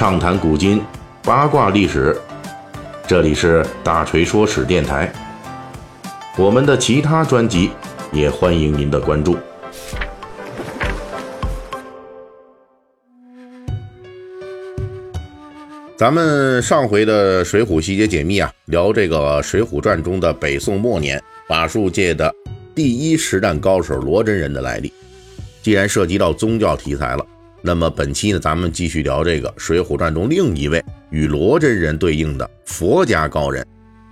畅谈古今，八卦历史。这里是大锤说史电台。我们的其他专辑也欢迎您的关注。咱们上回的《水浒细节解密》啊，聊这个《水浒传》中的北宋末年法术界的第一实战高手罗真人的来历。既然涉及到宗教题材了，那么本期呢，咱们继续聊这个《水浒传》中另一位与罗真人对应的佛家高人，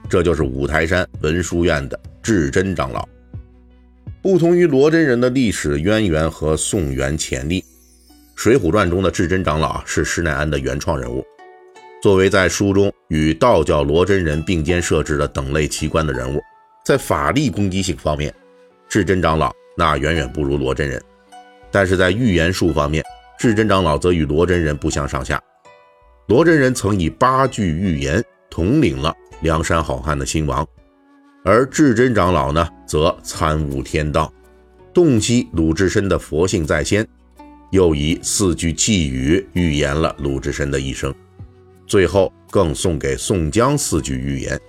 这就是五台山文殊院的智真长老。不同于罗真人的历史渊源和宋元潜力，《水浒传》中的智真长老是施耐庵的原创人物。作为在书中与道教罗真人并肩设置的等类奇观的人物，在法力攻击性方面，智真长老那远远不如罗真人。但是在预言术方面，智真长老则与罗真人不相上下。罗真人曾以八句预言统领了梁山好汉的兴亡，而智真长老呢，则参悟天道，洞悉鲁智深的佛性在先，又以四句寄语预言了鲁智深的一生。最后更送给宋江四句预言，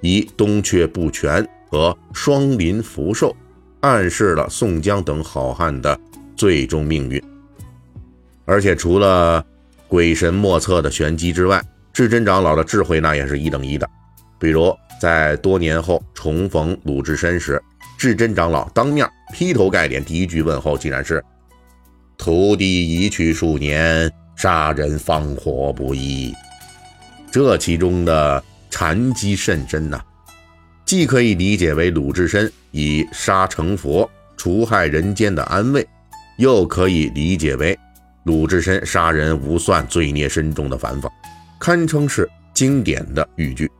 以东阙不全和双林福寿，暗示了宋江等好汉的。最终命运，而且除了鬼神莫测的玄机之外，智真长老的智慧那也是一等一的。比如在多年后重逢鲁智深时，智真长老当面劈头盖脸第一句问候竟然是：“徒弟已去数年，杀人放火不易。”这其中的禅机甚深呐，既可以理解为鲁智深以杀成佛、除害人间的安慰。又可以理解为鲁智深杀人无算、罪孽深重的反讽，堪称是经典的语句。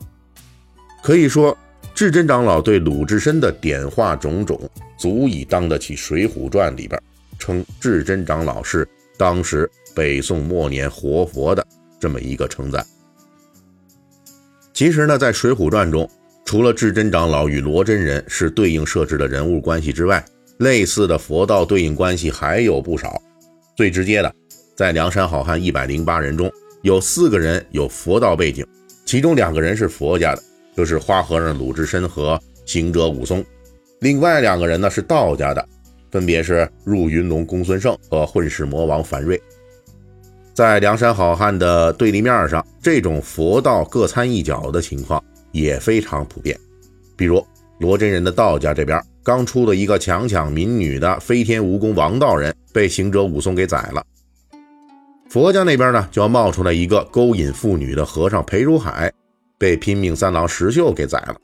可以说，智真长老对鲁智深的点化种种，足以当得起《水浒传》里边称智真长老是当时北宋末年活佛的这么一个称赞。其实呢，在《水浒传》中，除了智真长老与罗真人是对应设置的人物关系之外，类似的佛道对应关系还有不少，最直接的，在梁山好汉一百零八人中有四个人有佛道背景，其中两个人是佛家的，就是花和尚鲁智深和行者武松；另外两个人呢是道家的，分别是入云龙公孙胜和混世魔王樊瑞。在梁山好汉的对立面上，这种佛道各参一脚的情况也非常普遍，比如罗真人的道家这边。刚出了一个强抢民女的飞天蜈蚣王道人，被行者武松给宰了。佛家那边呢，就要冒出来一个勾引妇女的和尚裴如海，被拼命三郎石秀给宰了。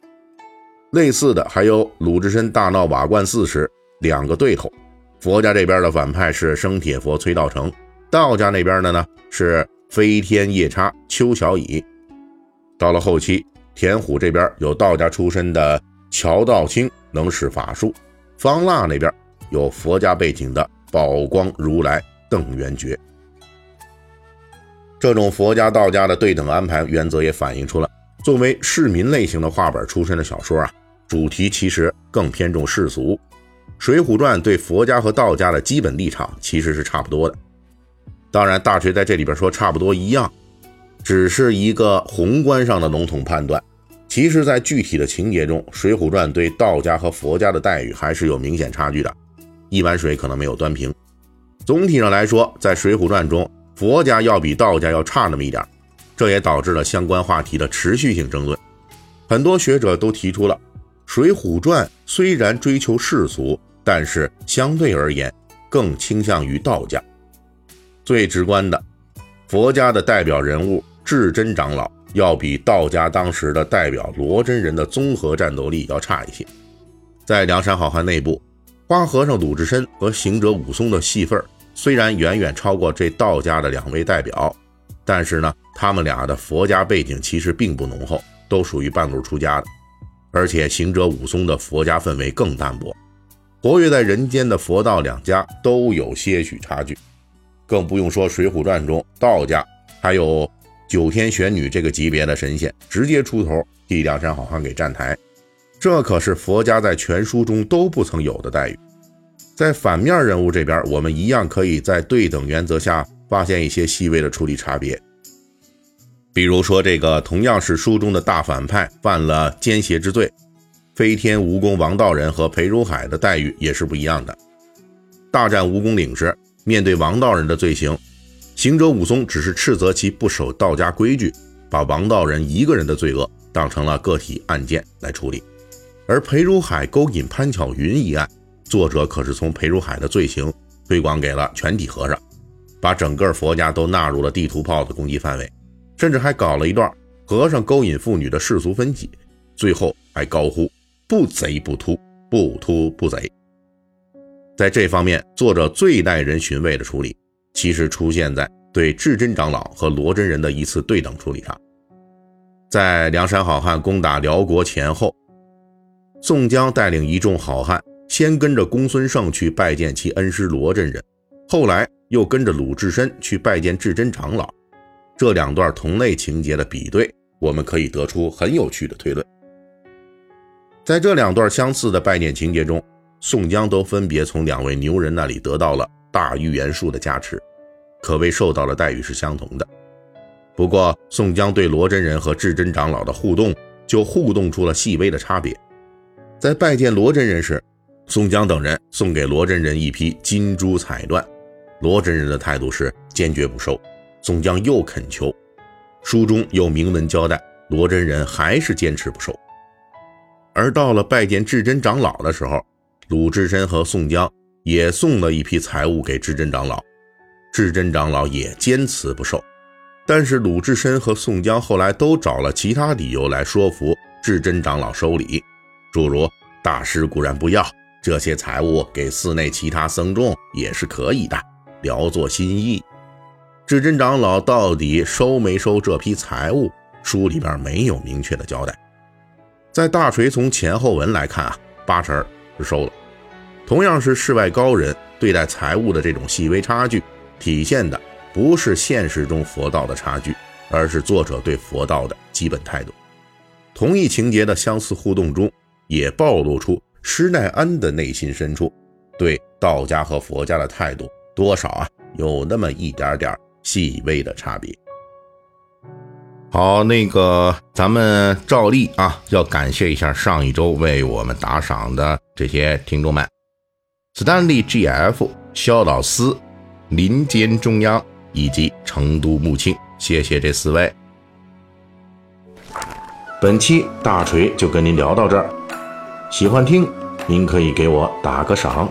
类似的还有鲁智深大闹瓦罐寺时，两个对头。佛家这边的反派是生铁佛崔道成，道家那边的呢是飞天夜叉邱小乙。到了后期，田虎这边有道家出身的乔道清。能使法术，方腊那边有佛家背景的宝光如来邓元觉。这种佛家道家的对等安排原则也反映出了，作为市民类型的画本出身的小说啊，主题其实更偏重世俗。《水浒传》对佛家和道家的基本立场其实是差不多的。当然，大锤在这里边说差不多一样，只是一个宏观上的笼统判断。其实，在具体的情节中，《水浒传》对道家和佛家的待遇还是有明显差距的，一碗水可能没有端平。总体上来说，在《水浒传》中，佛家要比道家要差那么一点，这也导致了相关话题的持续性争论。很多学者都提出了，《水浒传》虽然追求世俗，但是相对而言更倾向于道家。最直观的，佛家的代表人物智真长老。要比道家当时的代表罗真人的综合战斗力要差一些。在梁山好汉内部，花和尚鲁智深和行者武松的戏份虽然远远超过这道家的两位代表，但是呢，他们俩的佛家背景其实并不浓厚，都属于半路出家的。而且行者武松的佛家氛围更淡薄，活跃在人间的佛道两家都有些许差距，更不用说《水浒传》中道家还有。九天玄女这个级别的神仙直接出头替梁山好汉给站台，这可是佛家在全书中都不曾有的待遇。在反面人物这边，我们一样可以在对等原则下发现一些细微的处理差别。比如说，这个同样是书中的大反派犯了奸邪之罪，飞天蜈蚣王道人和裴如海的待遇也是不一样的。大战蜈蚣岭时，面对王道人的罪行，行者武松只是斥责其不守道家规矩，把王道人一个人的罪恶当成了个体案件来处理。而裴如海勾引潘巧云一案，作者可是从裴如海的罪行推广给了全体和尚，把整个佛家都纳入了地图炮的攻击范围。甚至还搞了一段和尚勾引妇女的世俗分析，最后还高呼“不贼不突，不突不贼”。在这方面，作者最耐人寻味的处理，其实出现在对智真长老和罗真人的一次对等处理上。在梁山好汉攻打辽国前后，宋江带领一众好汉，先跟着公孙胜去拜见其恩师罗真人，后来又跟着鲁智深去拜见智真长老。这两段同类情节的比对，我们可以得出很有趣的推论。在这两段相似的拜见情节中，宋江都分别从两位牛人那里得到了大预言术的加持，可谓受到的待遇是相同的。不过，宋江对罗真人和智真长老的互动，就互动出了细微的差别。在拜见罗真人时，宋江等人送给罗真人一批金珠彩缎，罗真人的态度是坚决不收。宋江又恳求，书中又明文交代，罗真人还是坚持不收。而到了拜见智真长老的时候，鲁智深和宋江也送了一批财物给智真长老，智真长老也坚持不收。但是鲁智深和宋江后来都找了其他理由来说服智真长老收礼，诸如大师固然不要这些财物，给寺内其他僧众也是可以的，聊作心意。智真长老到底收没收这批财物？书里边没有明确的交代。在大锤从前后文来看啊，八成是收了。同样是世外高人，对待财物的这种细微差距，体现的不是现实中佛道的差距，而是作者对佛道的基本态度。同一情节的相似互动中，也暴露出施耐庵的内心深处对道家和佛家的态度，多少啊有那么一点点。细微的差别。好，那个咱们照例啊，要感谢一下上一周为我们打赏的这些听众们：Stanley G.F、肖老师、林间中央以及成都木青，谢谢这四位。本期大锤就跟您聊到这儿，喜欢听您可以给我打个赏。